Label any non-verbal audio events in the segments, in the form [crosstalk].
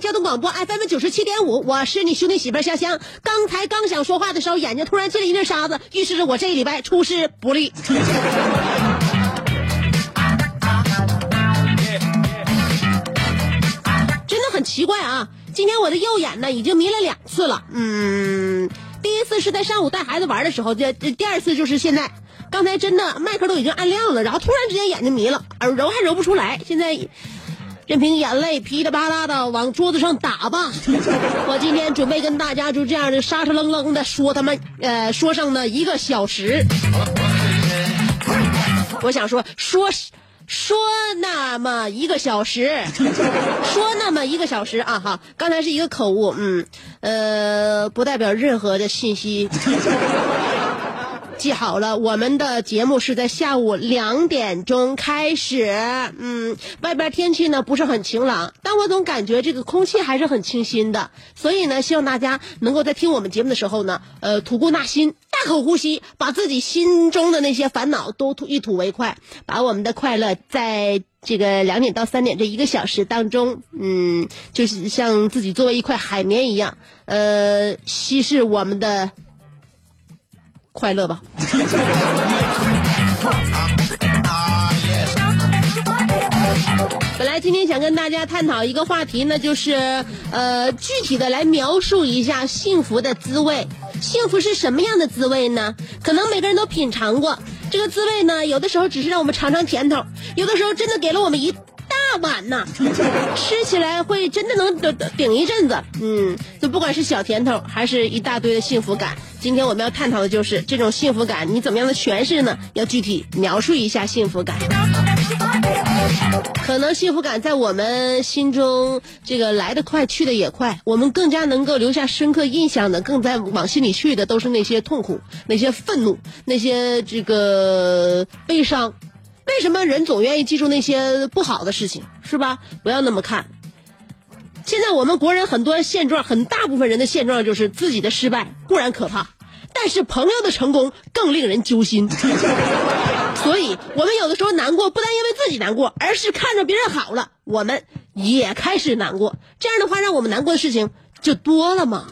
交通广播 FM 九十七点五，我是你兄弟媳妇香香。刚才刚想说话的时候，眼睛突然进了一粒沙子，预示着我这一礼拜出师不利。真的很奇怪啊！今天我的右眼呢已经迷了两次了，嗯，第一次是在上午带孩子玩的时候，这第二次就是现在。刚才真的麦克都已经按亮了，然后突然之间眼睛迷了，耳揉还揉不出来，现在任凭眼泪噼里啪啦的往桌子上打吧。[laughs] 我今天准备跟大家就这样的沙沙愣愣的说他们呃说上呢一个小时。我想说说说那么一个小时，说那么一个小时啊哈，刚才是一个口误，嗯呃不代表任何的信息。记好了，我们的节目是在下午两点钟开始。嗯，外边天气呢不是很晴朗，但我总感觉这个空气还是很清新的。所以呢，希望大家能够在听我们节目的时候呢，呃，吐故纳新，大口呼吸，把自己心中的那些烦恼都吐一吐为快，把我们的快乐在这个两点到三点这一个小时当中，嗯，就是像自己作为一块海绵一样，呃，稀释我们的。快乐吧。本来今天想跟大家探讨一个话题呢，就是呃，具体的来描述一下幸福的滋味。幸福是什么样的滋味呢？可能每个人都品尝过这个滋味呢，有的时候只是让我们尝尝甜头，有的时候真的给了我们一大碗呐，吃起来会真的能顶顶一阵子。嗯，就不管是小甜头，还是一大堆的幸福感。今天我们要探讨的就是这种幸福感，你怎么样的诠释呢？要具体描述一下幸福感。可能幸福感在我们心中，这个来得快，去得也快。我们更加能够留下深刻印象的，更在往心里去的，都是那些痛苦、那些愤怒、那些这个悲伤。为什么人总愿意记住那些不好的事情，是吧？不要那么看。现在我们国人很多现状，很大部分人的现状就是自己的失败固然可怕，但是朋友的成功更令人揪心。[laughs] 所以，我们有的时候难过，不但因为自己难过，而是看着别人好了，我们也开始难过。这样的话，让我们难过的事情就多了嘛。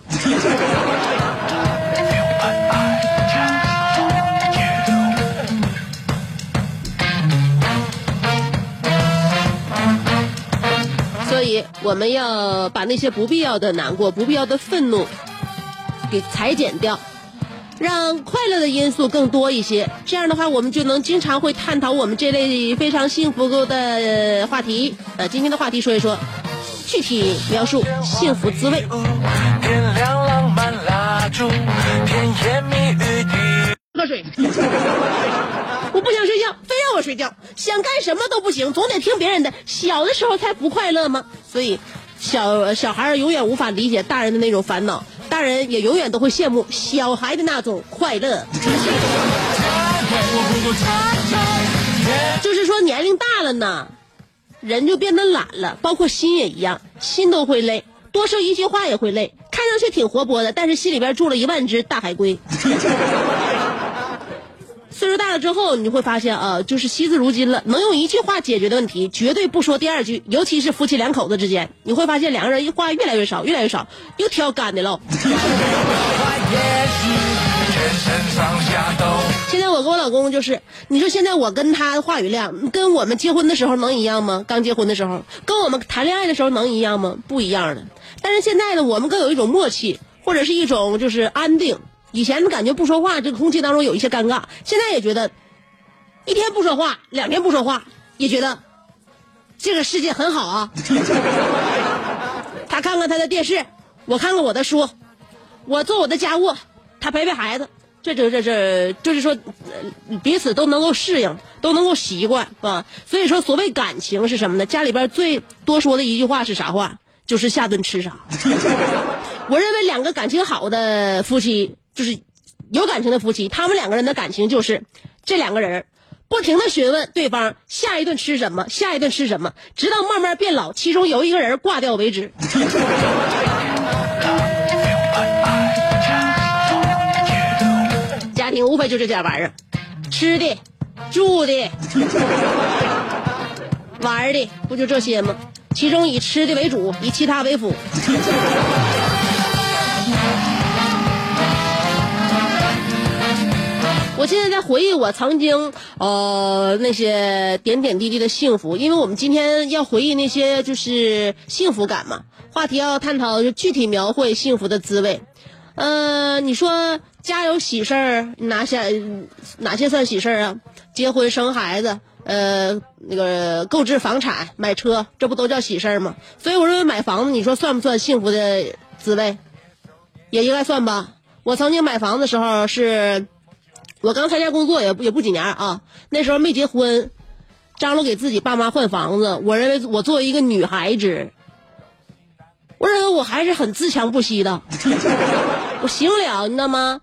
所以，我们要把那些不必要的难过、不必要的愤怒给裁剪掉。让快乐的因素更多一些，这样的话，我们就能经常会探讨我们这类非常幸福的话题。呃，今天的话题说一说，具体描述幸福滋味。点亮浪漫蜡烛，甜言蜜语的。喝水，我不想睡觉，非让我睡觉，想干什么都不行，总得听别人的。小的时候才不快乐吗？所以，小小孩永远无法理解大人的那种烦恼。大人也永远都会羡慕小孩的那种快乐。就是说，年龄大了呢，人就变得懒了，包括心也一样，心都会累，多说一句话也会累。看上去挺活泼的，但是心里边住了一万只大海龟。岁数大了之后，你会发现啊，就是惜字如金了，能用一句话解决的问题，绝对不说第二句。尤其是夫妻两口子之间，你会发现两个人话越来越少，越来越少，又挑干的喽。[laughs] 现在我跟我老公就是，你说现在我跟他话语量，跟我们结婚的时候能一样吗？刚结婚的时候，跟我们谈恋爱的时候能一样吗？不一样的。但是现在呢，我们更有一种默契，或者是一种就是安定。以前感觉不说话，这个空气当中有一些尴尬，现在也觉得一天不说话，两天不说话，也觉得这个世界很好啊。[laughs] 他看看他的电视，我看看我的书，我做我的家务，他陪陪孩子。这这这这，就是说，彼此都能够适应，都能够习惯，啊。所以说，所谓感情是什么呢？家里边最多说的一句话是啥话？就是下顿吃啥。[laughs] 我认为两个感情好的夫妻，就是有感情的夫妻，他们两个人的感情就是这两个人不停的询问对方下一顿吃什么，下一顿吃什么，直到慢慢变老，其中有一个人挂掉为止。家庭无非就这点玩意儿，吃的、住的、玩的，不就这些吗？其中以吃的为主，以其他为辅。我现在在回忆我曾经呃那些点点滴滴的幸福，因为我们今天要回忆那些就是幸福感嘛。话题要探讨就具体描绘幸福的滋味。呃，你说家有喜事儿，哪些哪些算喜事儿啊？结婚生孩子，呃，那个购置房产、买车，这不都叫喜事儿吗？所以我认为买房子，你说算不算幸福的滋味？也应该算吧。我曾经买房子的时候是，我刚参加工作也不也不几年啊，那时候没结婚，张罗给自己爸妈换房子。我认为我作为一个女孩子，我认为我还是很自强不息的，[laughs] 我行了，你知道吗？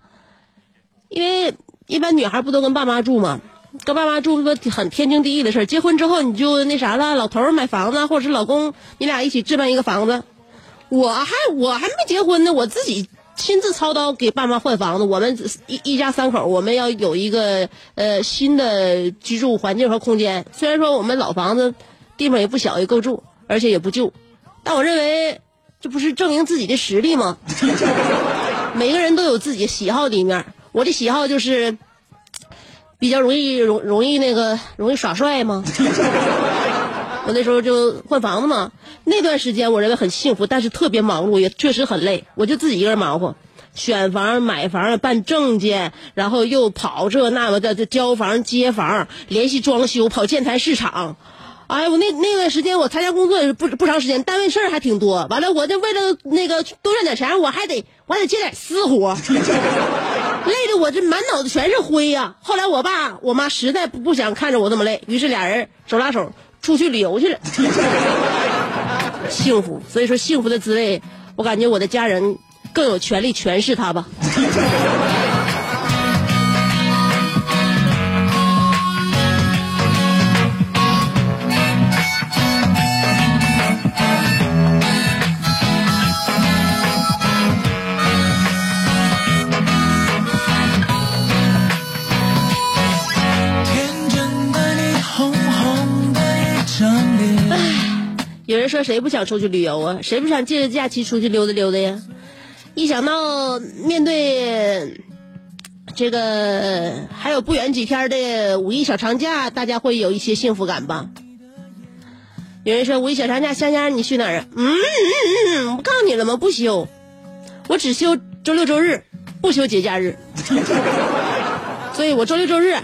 因为一般女孩不都跟爸妈住吗？跟爸妈住不很天经地义的事儿。结婚之后你就那啥了，老头儿买房子，或者是老公你俩一起置办一个房子。我还我还没结婚呢，我自己亲自操刀给爸妈换房子。我们一一家三口，我们要有一个呃新的居住环境和空间。虽然说我们老房子地方也不小，也够住，而且也不旧，但我认为这不是证明自己的实力吗？[laughs] 每个人都有自己喜好的一面。我的喜好就是比较容易容容易那个容易耍帅吗。[laughs] 我那时候就换房子嘛，那段时间我认为很幸福，但是特别忙碌，也确实很累。我就自己一个人忙活，选房、买房、办证件，然后又跑这那个的，交房、接房，联系装修，跑建材市场。哎，我那那段时间我参加工作也是不不长时间，单位事儿还挺多。完了，我就为了那个多赚点钱，我还得我还得接点私活，[laughs] 累的我这满脑子全是灰呀、后来我爸我妈实在不不想看着我这么累，于是俩人手拉手出去旅游去了，[laughs] 幸福。所以说，幸福的滋味，我感觉我的家人更有权利诠释它吧。有人说谁不想出去旅游啊？谁不想借着假期出去溜达溜达呀？一想到面对这个还有不远几天的五一小长假，大家会有一些幸福感吧？有人说五一小长假，香香你去哪儿啊？嗯嗯嗯，我告诉你了吗？不休，我只休周六周日，不休节假日。[laughs] 所以我周六周日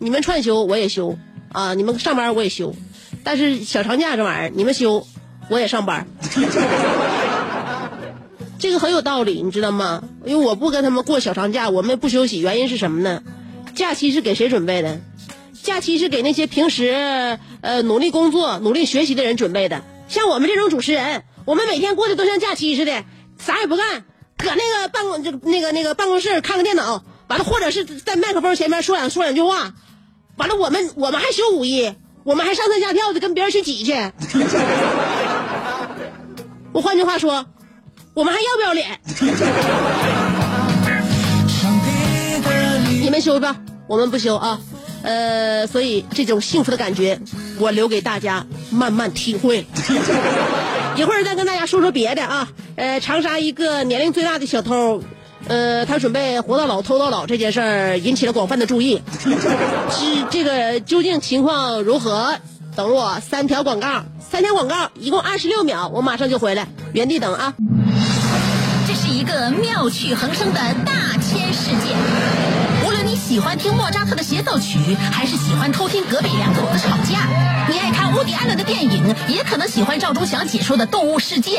你们串休我也休啊，你们上班我也休。但是小长假这玩意儿，你们休，我也上班，[laughs] 这个很有道理，你知道吗？因为我不跟他们过小长假，我们不休息，原因是什么呢？假期是给谁准备的？假期是给那些平时呃努力工作、努力学习的人准备的。像我们这种主持人，我们每天过得都像假期似的，啥也不干，搁那个办公就那个那个办公室看个电脑，完了或者是在麦克风前面说两说两句话，完了我们我们还休五一。我们还上蹿下跳的跟别人去挤去。[laughs] 我换句话说，我们还要不要脸？你们修吧，我们不修啊。呃，所以这种幸福的感觉，我留给大家慢慢体会。[laughs] 一会儿再跟大家说说别的啊。呃，长沙一个年龄最大的小偷，呃，他准备活到老偷到老这件事儿引起了广泛的注意。是这个究竟情况如何？等我三条广告，三条广告一共二十六秒，我马上就回来，原地等啊。这是一个妙趣横生的大千世界。无论你喜欢听莫扎特的协奏曲，还是喜欢偷听隔壁两口子吵架，你爱看乌迪安伦的电影，也可能喜欢赵忠祥解说的《动物世界》。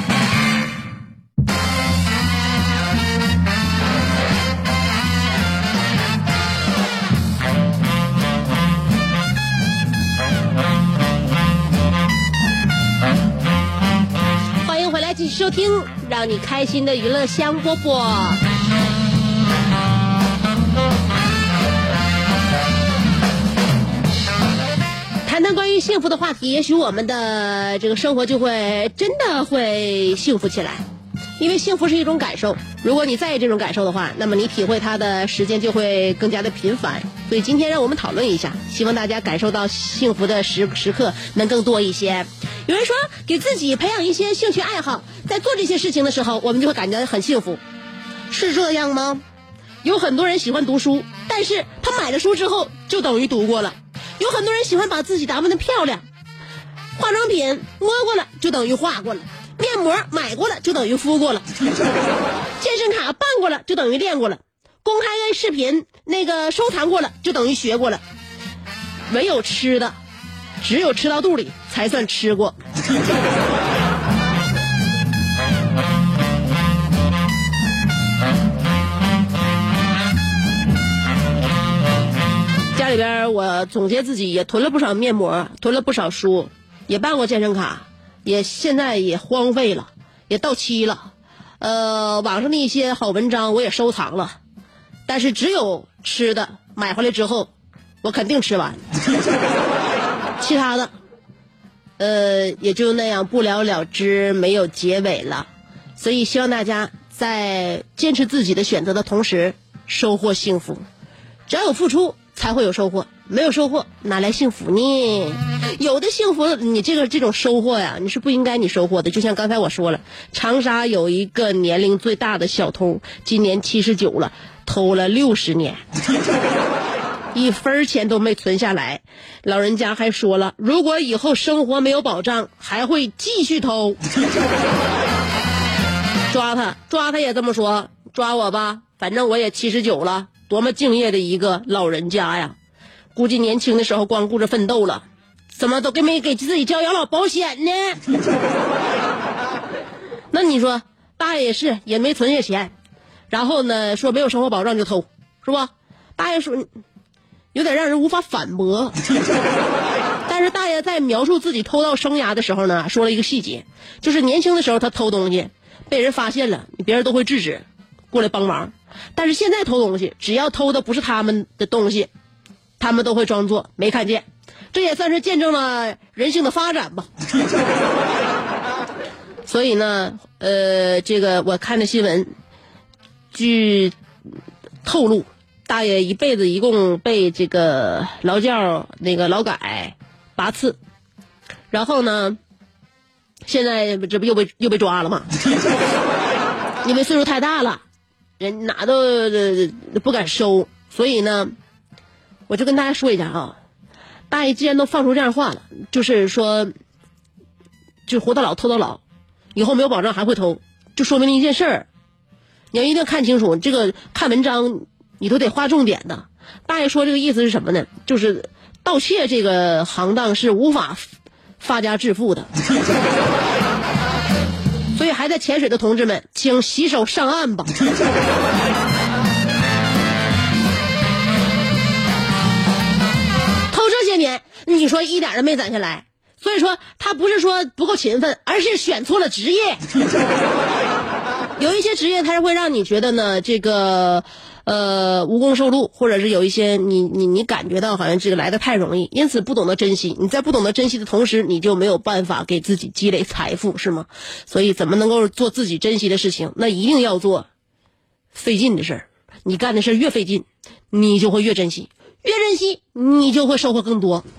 收听让你开心的娱乐香饽饽。谈谈关于幸福的话题，也许我们的这个生活就会真的会幸福起来。因为幸福是一种感受，如果你在意这种感受的话，那么你体会它的时间就会更加的频繁。所以今天让我们讨论一下，希望大家感受到幸福的时时刻能更多一些。有人说，给自己培养一些兴趣爱好，在做这些事情的时候，我们就会感觉很幸福，是这样吗？有很多人喜欢读书，但是他买了书之后就等于读过了。有很多人喜欢把自己打扮的漂亮，化妆品摸过了就等于画过了，面膜买过了就等于敷过了，[laughs] 健身卡办过了就等于练过了，公开的视频那个收藏过了就等于学过了。没有吃的，只有吃到肚里才算吃过。[laughs] 家里边我总结自己也囤了不少面膜，囤了不少书，也办过健身卡，也现在也荒废了，也到期了。呃，网上的一些好文章我也收藏了，但是只有吃的买回来之后，我肯定吃完，[laughs] 其他的，呃，也就那样不了了之，没有结尾了。所以希望大家在坚持自己的选择的同时，收获幸福。只要有付出，才会有收获。没有收获，哪来幸福呢？有的幸福，你这个这种收获呀，你是不应该你收获的。就像刚才我说了，长沙有一个年龄最大的小偷，今年七十九了，偷了六十年，[laughs] 一分钱都没存下来。老人家还说了，如果以后生活没有保障，还会继续偷。[laughs] 抓他，抓他也这么说，抓我吧，反正我也七十九了。多么敬业的一个老人家呀！估计年轻的时候光顾着奋斗了，怎么都给没给自己交养老保险呢？[laughs] 那你说，大爷也是也没存下钱，然后呢说没有生活保障就偷，是吧？大爷说，有点让人无法反驳。[laughs] 但是大爷在描述自己偷盗生涯的时候呢，说了一个细节，就是年轻的时候他偷东西被人发现了，别人都会制止，过来帮忙。但是现在偷东西，只要偷的不是他们的东西，他们都会装作没看见。这也算是见证了人性的发展吧。[laughs] 所以呢，呃，这个我看的新闻，据透露，大爷一辈子一共被这个劳教那个劳改八次，然后呢，现在这不又被又被抓了吗？[laughs] 因为岁数太大了。人哪都不敢收，所以呢，我就跟大家说一下啊，大爷既然都放出这样话了，就是说，就活到老偷到老，以后没有保障还会偷，就说明了一件事儿，你要一定看清楚，这个看文章你都得划重点的。大爷说这个意思是什么呢？就是盗窃这个行当是无法发家致富的。所以还在潜水的同志们，请洗手上岸吧。[laughs] 偷这些年，你说一点都没攒下来，所以说他不是说不够勤奋，而是选错了职业。有一些职业它是会让你觉得呢，这个呃无功受禄，或者是有一些你你你感觉到好像这个来的太容易，因此不懂得珍惜。你在不懂得珍惜的同时，你就没有办法给自己积累财富，是吗？所以怎么能够做自己珍惜的事情？那一定要做费劲的事儿。你干的事儿越费劲，你就会越珍惜，越珍惜你就会收获更多。[laughs]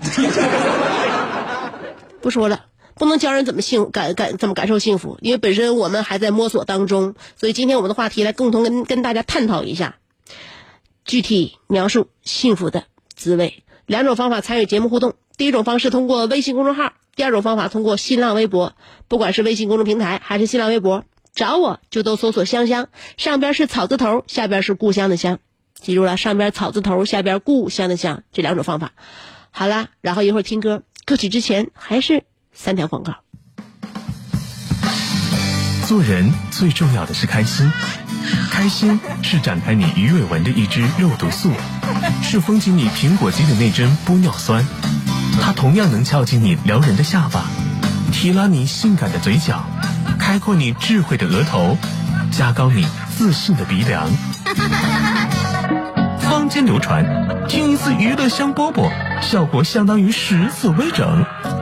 不说了。不能教人怎么幸感感怎么感受幸福，因为本身我们还在摸索当中，所以今天我们的话题来共同跟跟大家探讨一下，具体描述幸福的滋味。两种方法参与节目互动，第一种方式通过微信公众号，第二种方法通过新浪微博。不管是微信公众平台还是新浪微博，找我就都搜索“香香”，上边是草字头，下边是故乡的乡。记住了，上边草字头，下边故乡的乡，这两种方法。好啦，然后一会儿听歌，歌曲之前还是。三条广告。做人最重要的是开心，开心是展开你鱼尾纹的一支肉毒素，是封紧你苹果肌的那针玻尿酸，它同样能翘起你撩人的下巴，提拉你性感的嘴角，开阔你智慧的额头，加高你自信的鼻梁。坊间流传，听一次娱乐香饽饽，效果相当于十次微整。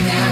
now, now.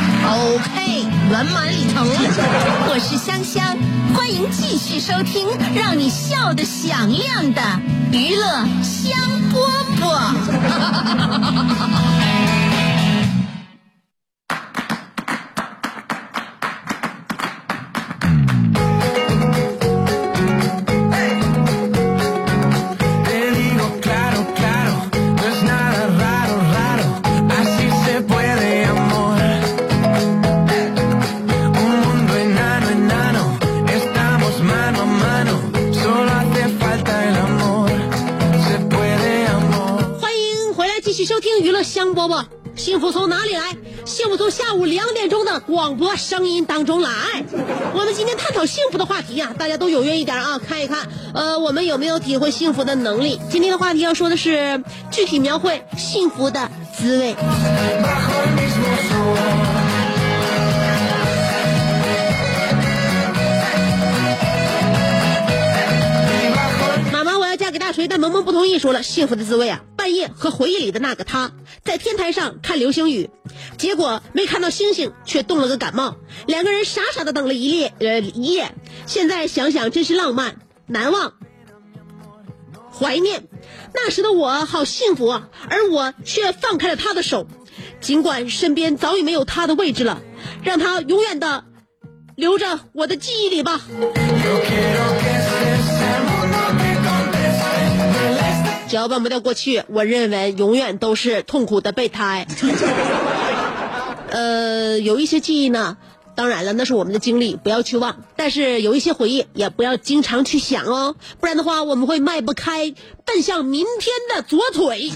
OK，圆满礼成。我是香香，欢迎继续收听让你笑得响亮的娱乐香饽饽。饽饽。幸福从哪里来？幸福从下午两点钟的广播声音当中来。我们今天探讨幸福的话题啊，大家都踊跃一点啊，看一看，呃，我们有没有体会幸福的能力？今天的话题要说的是具体描绘幸福的滋味。妈妈，我要嫁给大锤，但萌萌不同意，说了幸福的滋味啊，半夜和回忆里的那个他在天台上看流星雨，结果没看到星星，却冻了个感冒，两个人傻傻的等了一夜呃一夜，现在想想真是浪漫难忘，怀念，那时的我好幸福啊，而我却放开了他的手，尽管身边早已没有他的位置了，让他永远的留着我的记忆里吧。只要忘不掉过去，我认为永远都是痛苦的备胎。呃，有一些记忆呢，当然了，那是我们的经历，不要去忘。但是有一些回忆，也不要经常去想哦，不然的话，我们会迈不开奔向明天的左腿。[laughs]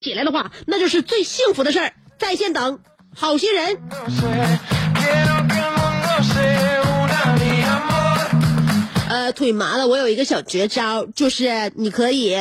起来的话，那就是最幸福的事儿。在线等，好心人。呃，腿麻了，我有一个小绝招，就是你可以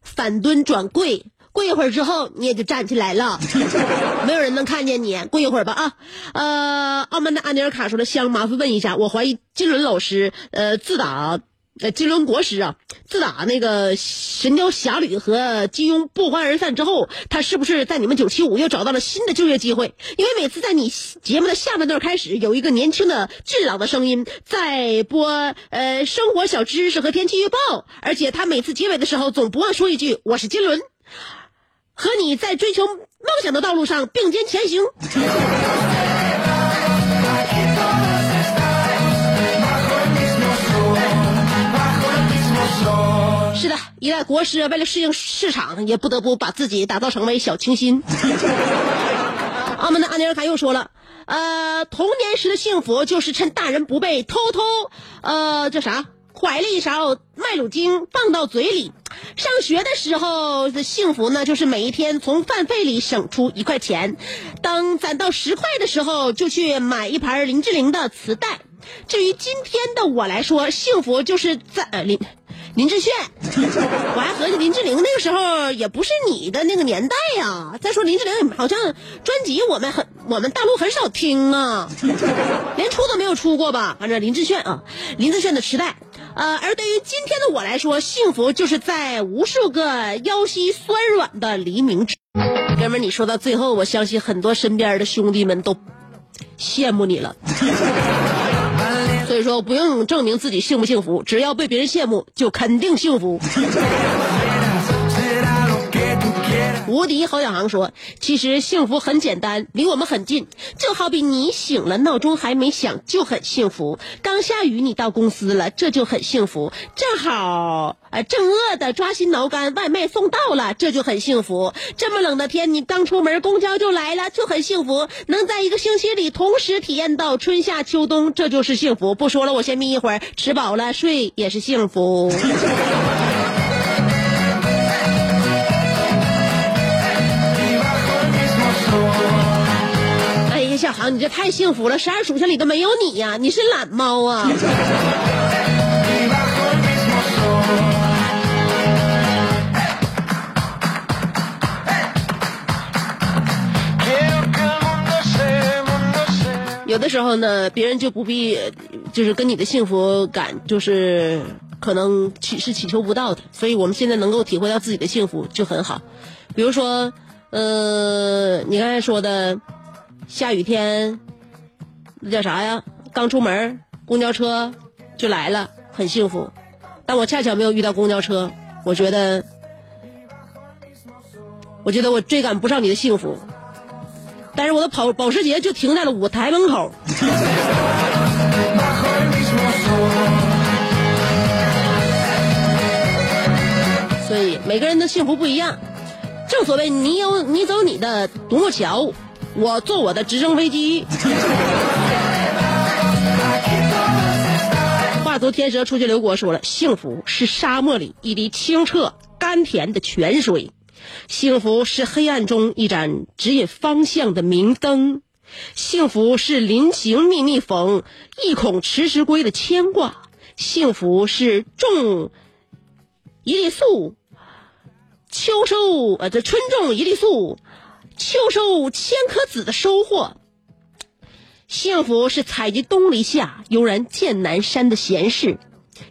反蹲转跪，跪一会儿之后你也就站起来了，[laughs] 没有人能看见你，跪一会儿吧啊。呃，澳门的安尼尔卡说的，香，麻烦问一下，我怀疑金轮老师，呃，自打。呃，金轮国师啊，自打那个《神雕侠侣》和金庸不欢而散之后，他是不是在你们九七五又找到了新的就业机会？因为每次在你节目的下半段开始，有一个年轻的俊朗的声音在播呃生活小知识和天气预报，而且他每次结尾的时候总不忘说一句：“我是金轮，和你在追求梦想的道路上并肩前行。”一代国师为了适应市场，也不得不把自己打造成为小清新。澳门的安尼尔卡又说了，呃，童年时的幸福就是趁大人不备，偷偷呃叫啥，怀了一勺麦乳精放到嘴里。上学的时候的幸福呢，就是每一天从饭费里省出一块钱，当攒到十块的时候，就去买一盘林志玲的磁带。至于今天的我来说，幸福就是在呃林林志炫，我还合计林志玲那个时候也不是你的那个年代呀、再说林志玲好像专辑我们很我们大陆很少听啊，连出都没有出过吧？反正林志炫啊，林志炫的磁带。呃，而对于今天的我来说，幸福就是在无数个腰膝酸软的黎明。哥们，你说到最后，我相信很多身边的兄弟们都羡慕你了。说，不用证明自己幸不幸福，只要被别人羡慕，就肯定幸福。无敌侯小航说：“其实幸福很简单，离我们很近，就好比你醒了，闹钟还没响就很幸福；刚下雨，你到公司了，这就很幸福；正好，呃，正饿的抓心挠肝，外卖送到了，这就很幸福；这么冷的天，你刚出门，公交就来了，就很幸福。能在一个星期里同时体验到春夏秋冬，这就是幸福。不说了，我先眯一会儿，吃饱了睡也是幸福。”你这太幸福了！十二属相里都没有你呀，你是懒猫啊！有的时候呢，别人就不必，就是跟你的幸福感，就是可能祈是祈求不到的。所以我们现在能够体会到自己的幸福就很好。比如说，呃，你刚才说的下雨天，那叫啥呀？刚出门，公交车就来了，很幸福。但我恰巧没有遇到公交车，我觉得，我觉得我追赶不上你的幸福。但是我的跑保时捷就停在了舞台门口。所以每个人的幸福不一样。正所谓你有你走你的独木桥，我坐我的直升飞机。[laughs] 画图天蛇出去刘国说了，幸福是沙漠里一滴清澈甘甜的泉水。幸福是黑暗中一盏指引方向的明灯，幸福是临行密密缝，意恐迟迟归的牵挂，幸福是种一粒粟，秋收呃这春种一粒粟，秋收千颗子的收获。幸福是采集东篱下，悠然见南山的闲适。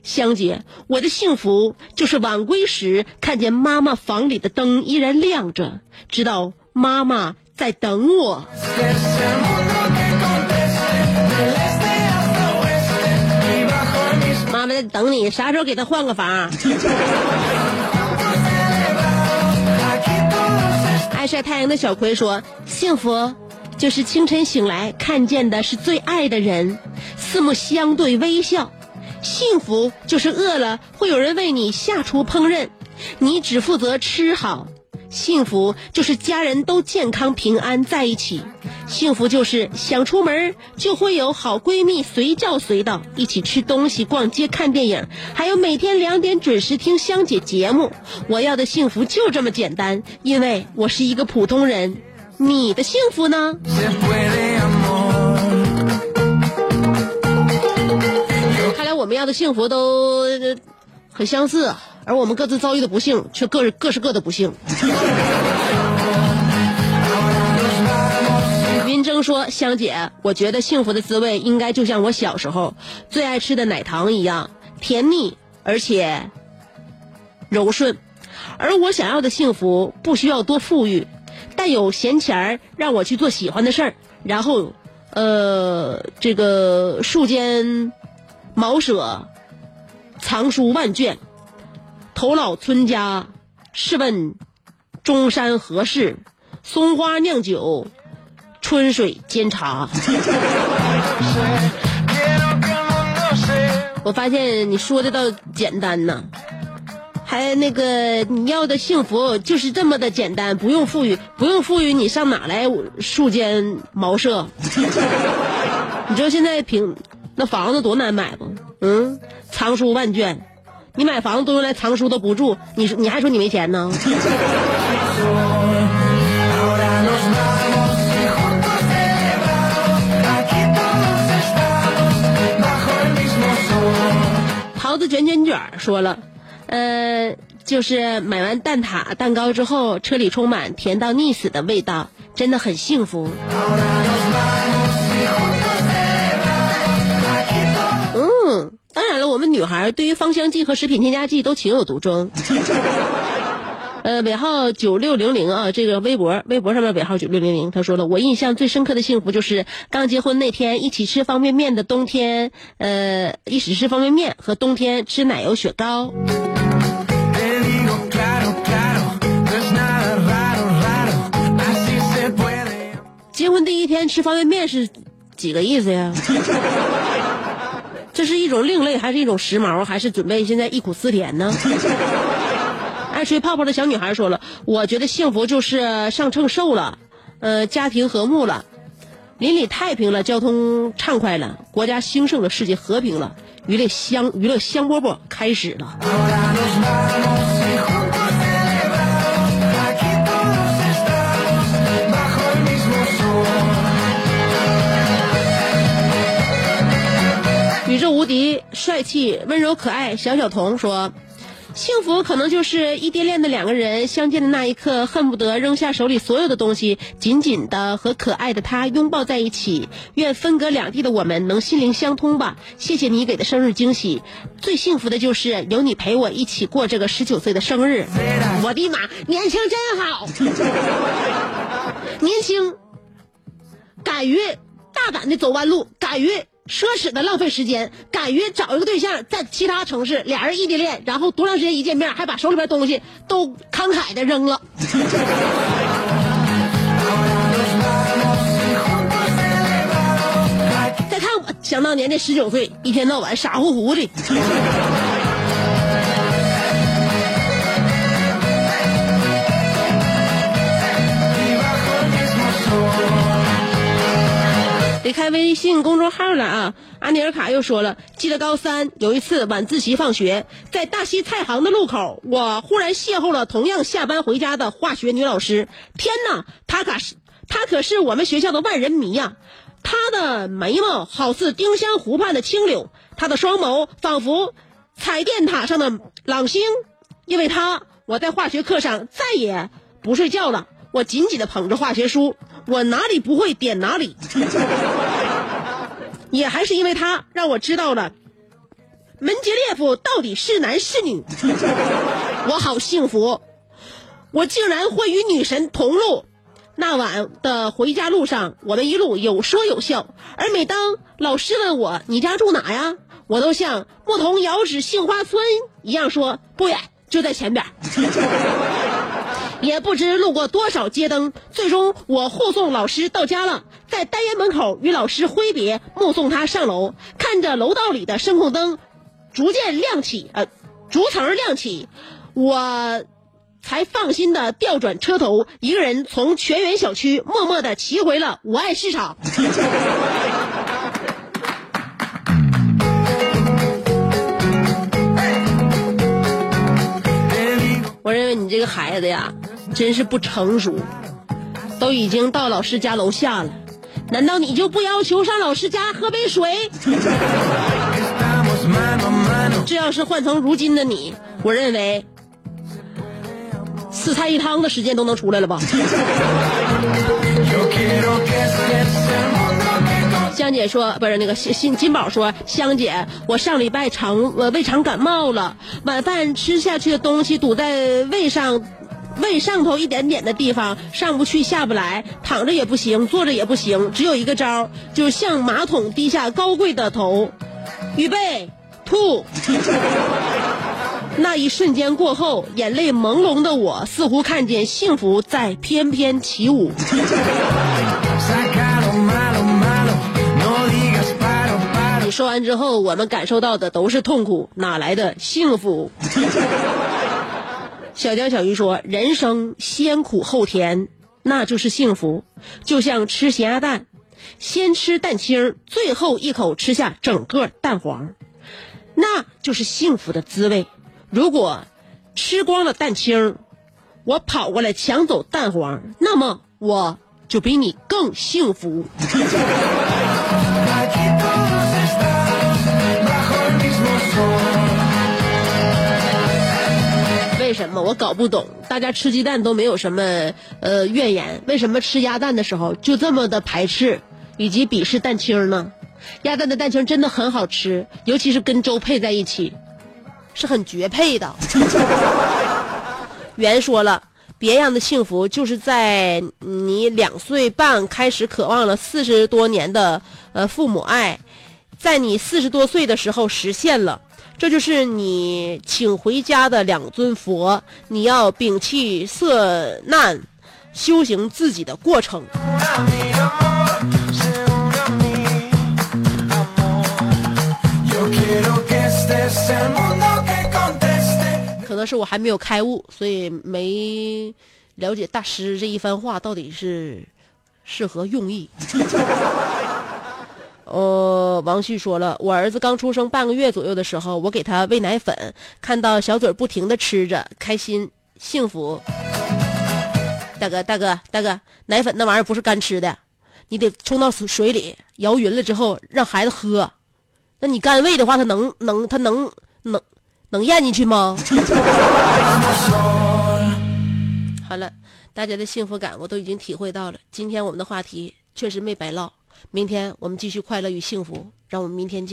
香姐，我的幸福就是晚归时看见妈妈房里的灯依然亮着，知道妈妈在等我。妈妈在等你，啥时候给她换个房？爱晒太阳的小葵说：“幸福就是清晨醒来看见的是最爱的人，四目相对微笑。”幸福就是饿了会有人为你下厨烹饪，你只负责吃好。幸福就是家人都健康平安在一起。幸福就是想出门就会有好闺蜜随叫随到，一起吃东西、逛街、看电影，还有每天两点准时听香姐节目。我要的幸福就这么简单，因为我是一个普通人。你的幸福呢？看来我们要的幸福都很相似，而我们各自遭遇的不幸却各各是各的不幸。[laughs] 云峥说：“香姐，我觉得幸福的滋味应该就像我小时候最爱吃的奶糖一样，甜腻而且柔顺。而我想要的幸福不需要多富裕，但有闲钱儿让我去做喜欢的事儿，然后，呃，这个树间。”茅舍藏书万卷，头老村家，试问中山何事？松花酿酒，春水煎茶。[laughs] 我发现你说的倒简单呐，还那个你要的幸福就是这么的简单，不用富裕，不用富裕，你上哪来树间茅舍？[laughs] 你知道现在平。那房子多难买不？嗯，藏书万卷，你买房子都用来藏书都不住，你说你还说你没钱呢？[laughs] 桃子卷卷卷说了，呃，就是买完蛋挞蛋糕之后，车里充满甜到腻死的味道，真的很幸福。当然了我们女孩对于芳香剂和食品添加剂都情有独钟。[laughs] 呃尾号九六零零啊这个微博微博上面尾号九六零零？他说了我印象最深刻的幸福就是刚结婚那天一起吃方便面的冬天呃一起吃方便面和冬天吃奶油雪糕。结婚第一天吃方便面是几个意思呀？[laughs] 这是一种另类，还是一种时髦，还是准备现在忆苦思甜呢？[laughs] 爱吹泡泡的小女孩说了：“我觉得幸福就是上秤瘦了，呃，家庭和睦了，邻里太平了，交通畅快了，国家兴盛了，世界和平了，娱乐香娱乐香饽饽开始了。”无敌、帅气、温柔可爱小小童说：“幸福可能就是异地恋的两个人相见的那一刻，恨不得扔下手里所有的东西，紧紧的和可爱的他拥抱在一起。愿分隔两地的我们能心灵相通吧。谢谢你给的生日惊喜，最幸福的就是有你陪我一起过这个十九岁的生日。我的妈，年轻真好，[laughs] 年轻。”敢于大胆的走弯路，敢于奢侈的浪费时间，敢于找一个对象在其他城市，俩人异地恋，然后多长时间一见面，还把手里边东西都慷慨的扔了。[laughs] 再看我，想当年那十九岁，一天到晚傻乎乎的。开微信公众号了啊！阿尼尔卡又说了，记得高三有一次晚自习放学，在大西菜行的路口，我忽然邂逅了同样下班回家的化学女老师。天哪，她可是她可是我们学校的万人迷呀、她的眉毛好似丁香湖畔的清柳，她的双眸仿佛彩电塔上的朗星。因为她，我在化学课上再也不睡觉了。我紧紧地捧着化学书，我哪里不会点哪里。[laughs] 也还是因为他，让我知道了门捷列夫到底是男是女。我好幸福，我竟然会与女神同路。那晚的回家路上，我们一路有说有笑，而每当老师问我你家住哪呀，我都像牧童遥指杏花村一样说不远，就在前边。也不知路过多少街灯，最终我护送老师到家了，在单元门口与老师挥别，目送他上楼，看着楼道里的声控灯逐渐亮起，呃，逐层亮起，我才放心的调转车头，一个人从全园小区默默的骑回了我爱市场。[laughs] 我认为你这个孩子呀，真是不成熟，都已经到老师家楼下了，难道你就不要求上老师家喝杯水. [laughs] 这要是换成如今的你，我认为四菜一汤的时间都能出来了吧 [laughs] 香姐说，不是那个新新金宝说，香姐，我上礼拜肠呃胃肠感冒了，晚饭吃下去的东西堵在胃上。胃上头一点点的地方上不去下不来，躺着也不行，坐着也不行，只有一个招儿，就是向马桶低下高贵的头，预备吐。[laughs] 那一瞬间过后，眼泪朦胧的我似乎看见幸福在翩翩起舞。你 [laughs] 说完之后，我们感受到的都是痛苦，哪来的幸福？小江小鱼说：“人生先苦后甜，那就是幸福。就像吃咸鸭蛋，先吃蛋清，最后一口吃下整个蛋黄，那就是幸福的滋味。如果吃光了蛋清，我跑过来抢走蛋黄，那么我就比你更幸福。”什么我搞不懂？大家吃鸡蛋都没有什么呃怨言，为什么吃鸭蛋的时候就这么的排斥以及鄙视蛋清呢？鸭蛋的蛋清真的很好吃，尤其是跟粥配在一起，是很绝配的。[laughs] 袁说了，别样的幸福就是在你两岁半开始渴望了四十多年的呃父母爱，在你四十多岁的时候实现了。这就是你请回家的两尊佛，你要摒弃色难，修行自己的过程。可能是我还没有开悟，所以没了解大师这一番话到底是是何用意。呃，王旭说了，我儿子刚出生半个月左右的时候，我给他喂奶粉，看到小嘴不停的吃着，开心幸福。大哥，大哥，大哥，奶粉那玩意儿不是干吃的，你得冲到水水里摇匀了之后让孩子喝。那你干喂的话，他能能他能能能咽进去吗？[laughs] 好了，大家的幸福感我都已经体会到了。今天我们的话题确实没白唠，明天我们继续快乐与幸福，让我们明天见。